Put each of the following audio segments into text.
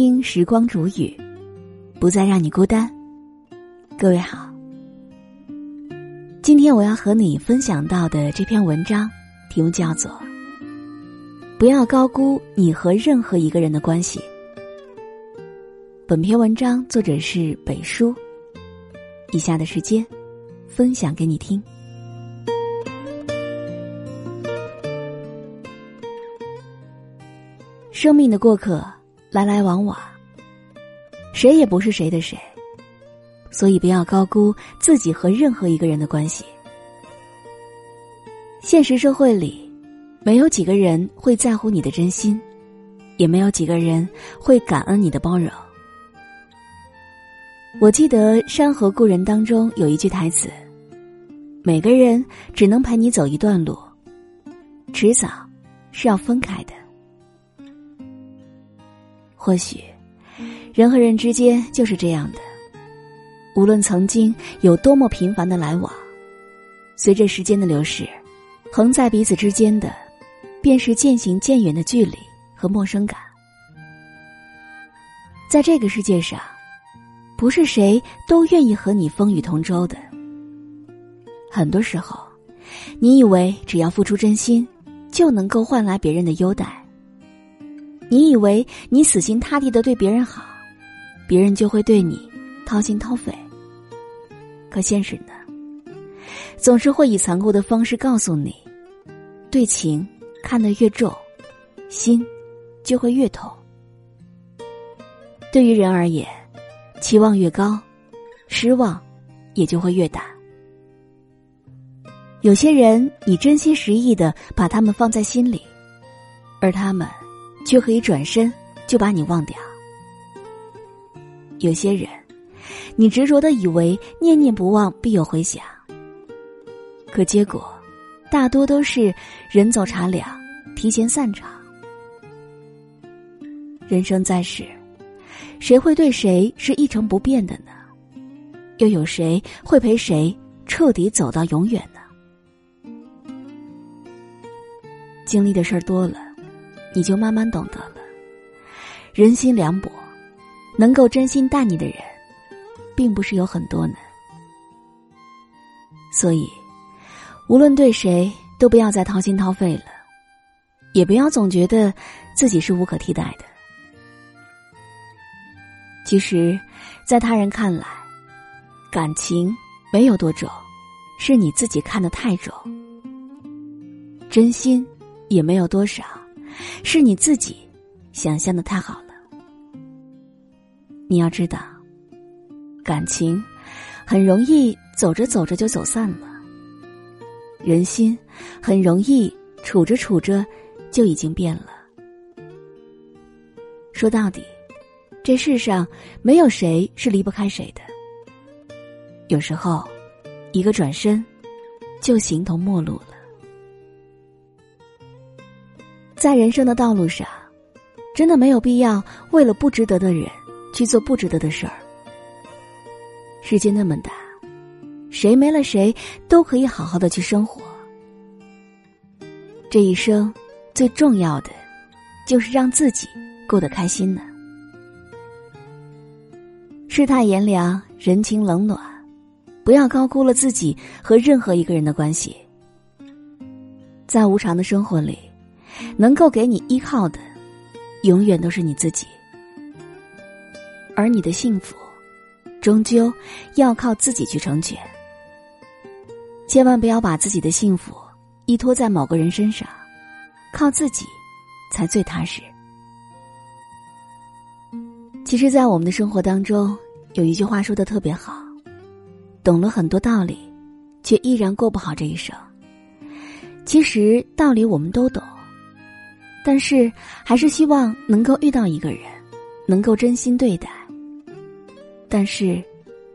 听时光煮雨，不再让你孤单。各位好，今天我要和你分享到的这篇文章，题目叫做《不要高估你和任何一个人的关系》。本篇文章作者是北叔。以下的时间，分享给你听。生命的过客来来往往，谁也不是谁的谁，所以不要高估自己和任何一个人的关系。现实社会里，没有几个人会在乎你的真心，也没有几个人会感恩你的包容。我记得《山河故人》当中有一句台词：“每个人只能陪你走一段路，迟早是要分开的。”或许，人和人之间就是这样的。无论曾经有多么频繁的来往，随着时间的流逝，横在彼此之间的，便是渐行渐远的距离和陌生感。在这个世界上，不是谁都愿意和你风雨同舟的。很多时候，你以为只要付出真心，就能够换来别人的优待。你以为你死心塌地的对别人好，别人就会对你掏心掏肺。可现实呢，总是会以残酷的方式告诉你：对情看得越重，心就会越痛。对于人而言，期望越高，失望也就会越大。有些人，你真心实意的把他们放在心里，而他们。却可以转身就把你忘掉。有些人，你执着的以为念念不忘必有回响，可结果大多都是人走茶凉，提前散场。人生在世，谁会对谁是一成不变的呢？又有谁会陪谁彻底走到永远呢？经历的事儿多了。你就慢慢懂得了，人心凉薄，能够真心待你的人，并不是有很多呢。所以，无论对谁，都不要再掏心掏肺了，也不要总觉得自己是无可替代的。其实，在他人看来，感情没有多重，是你自己看得太重；真心也没有多少。是你自己想象的太好了。你要知道，感情很容易走着走着就走散了，人心很容易处着处着就已经变了。说到底，这世上没有谁是离不开谁的。有时候，一个转身，就形同陌路了。在人生的道路上，真的没有必要为了不值得的人去做不值得的事儿。世界那么大，谁没了谁都可以好好的去生活。这一生最重要的，就是让自己过得开心呢。世态炎凉，人情冷暖，不要高估了自己和任何一个人的关系。在无常的生活里。能够给你依靠的，永远都是你自己。而你的幸福，终究要靠自己去成全。千万不要把自己的幸福依托在某个人身上，靠自己才最踏实。其实，在我们的生活当中，有一句话说的特别好：懂了很多道理，却依然过不好这一生。其实道理我们都懂。但是，还是希望能够遇到一个人，能够真心对待。但是，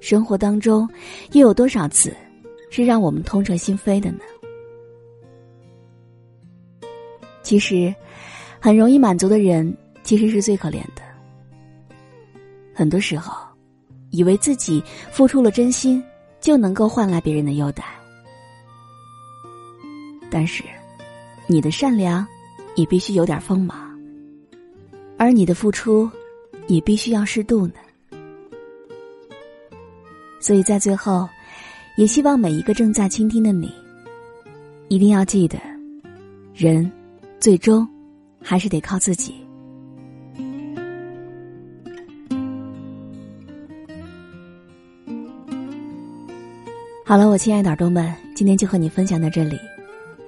生活当中又有多少次是让我们痛彻心扉的呢？其实，很容易满足的人，其实是最可怜的。很多时候，以为自己付出了真心，就能够换来别人的优待。但是，你的善良。你必须有点锋芒，而你的付出，也必须要适度呢。所以在最后，也希望每一个正在倾听的你，一定要记得，人最终还是得靠自己。好了，我亲爱的耳朵们，今天就和你分享到这里。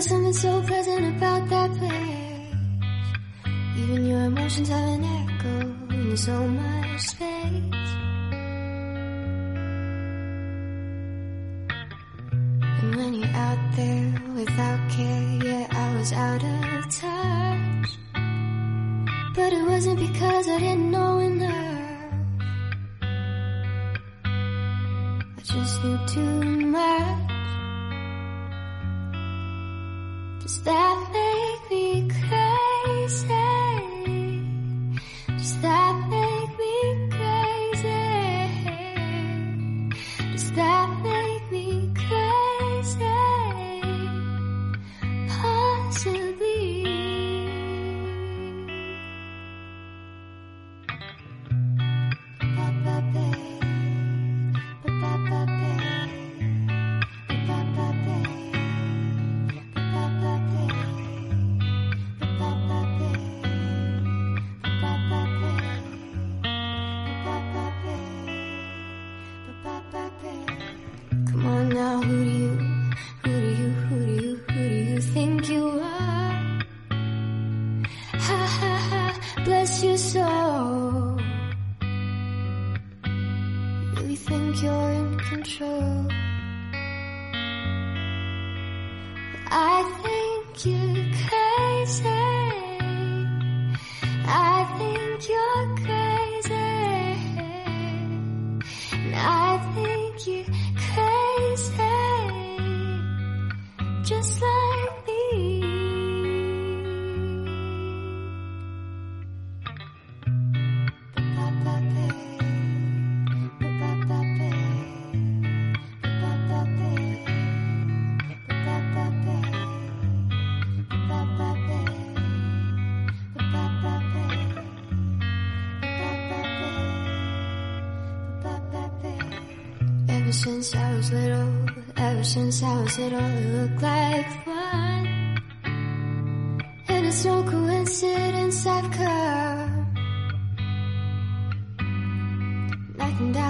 Was something so pleasant about that place. Even your emotions have an echo in so much space. And when you're out there without care, yeah, I was out of touch. But it wasn't because I didn't know enough. you too much. Just that. You really think you're in control? I think you're crazy. I think you're crazy. And I think you're since I was little, ever since I was little, it looked like fun. And it's no coincidence I've come. And I